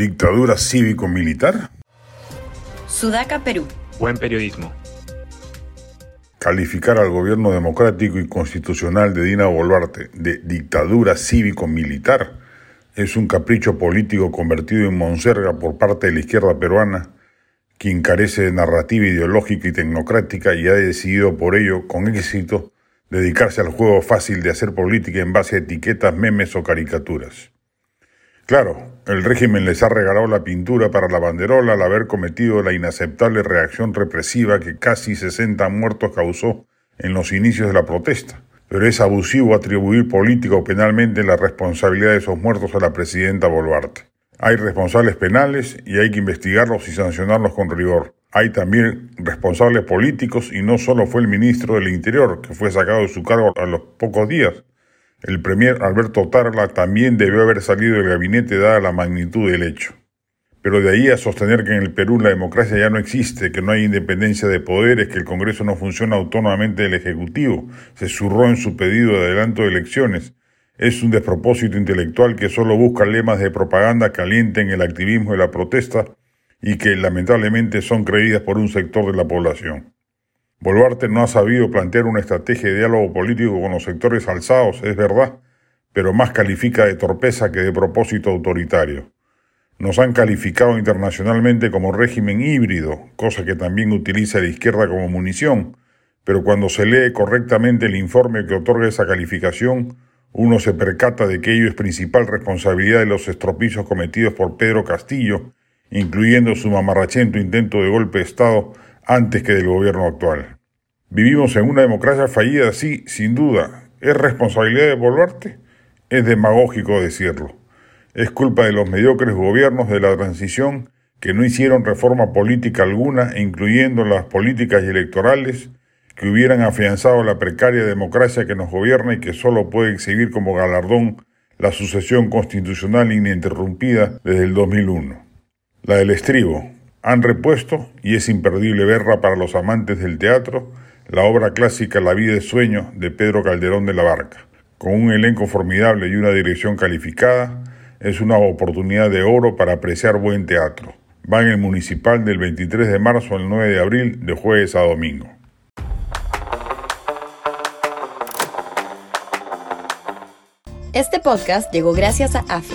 ¿Dictadura cívico-militar? Sudaca, Perú. Buen periodismo. Calificar al gobierno democrático y constitucional de Dina Boluarte de dictadura cívico-militar es un capricho político convertido en monserga por parte de la izquierda peruana, quien carece de narrativa ideológica y tecnocrática y ha decidido por ello, con éxito, dedicarse al juego fácil de hacer política en base a etiquetas, memes o caricaturas. Claro, el régimen les ha regalado la pintura para la banderola al haber cometido la inaceptable reacción represiva que casi 60 muertos causó en los inicios de la protesta. Pero es abusivo atribuir política o penalmente la responsabilidad de esos muertos a la presidenta Boluarte. Hay responsables penales y hay que investigarlos y sancionarlos con rigor. Hay también responsables políticos y no solo fue el ministro del Interior, que fue sacado de su cargo a los pocos días, el premier Alberto Tarla también debió haber salido del gabinete dada la magnitud del hecho. Pero de ahí a sostener que en el Perú la democracia ya no existe, que no hay independencia de poderes, que el Congreso no funciona autónomamente del Ejecutivo, se zurró en su pedido de adelanto de elecciones, es un despropósito intelectual que solo busca lemas de propaganda que alienten el activismo de la protesta y que lamentablemente son creídas por un sector de la población. Boluarte no ha sabido plantear una estrategia de diálogo político con los sectores alzados, es verdad, pero más califica de torpeza que de propósito autoritario. Nos han calificado internacionalmente como régimen híbrido, cosa que también utiliza la izquierda como munición, pero cuando se lee correctamente el informe que otorga esa calificación, uno se percata de que ello es principal responsabilidad de los estropicios cometidos por Pedro Castillo, incluyendo su mamarrachento intento de golpe de Estado antes que del gobierno actual. Vivimos en una democracia fallida, sí, sin duda. ¿Es responsabilidad de Boluarte? Es demagógico decirlo. Es culpa de los mediocres gobiernos de la transición que no hicieron reforma política alguna, incluyendo las políticas electorales, que hubieran afianzado la precaria democracia que nos gobierna y que solo puede exhibir como galardón la sucesión constitucional ininterrumpida desde el 2001. La del estribo, han repuesto, y es imperdible verla para los amantes del teatro, la obra clásica La vida de sueño de Pedro Calderón de la Barca. Con un elenco formidable y una dirección calificada, es una oportunidad de oro para apreciar buen teatro. Va en el municipal del 23 de marzo al 9 de abril, de jueves a domingo. Este podcast llegó gracias a AFE,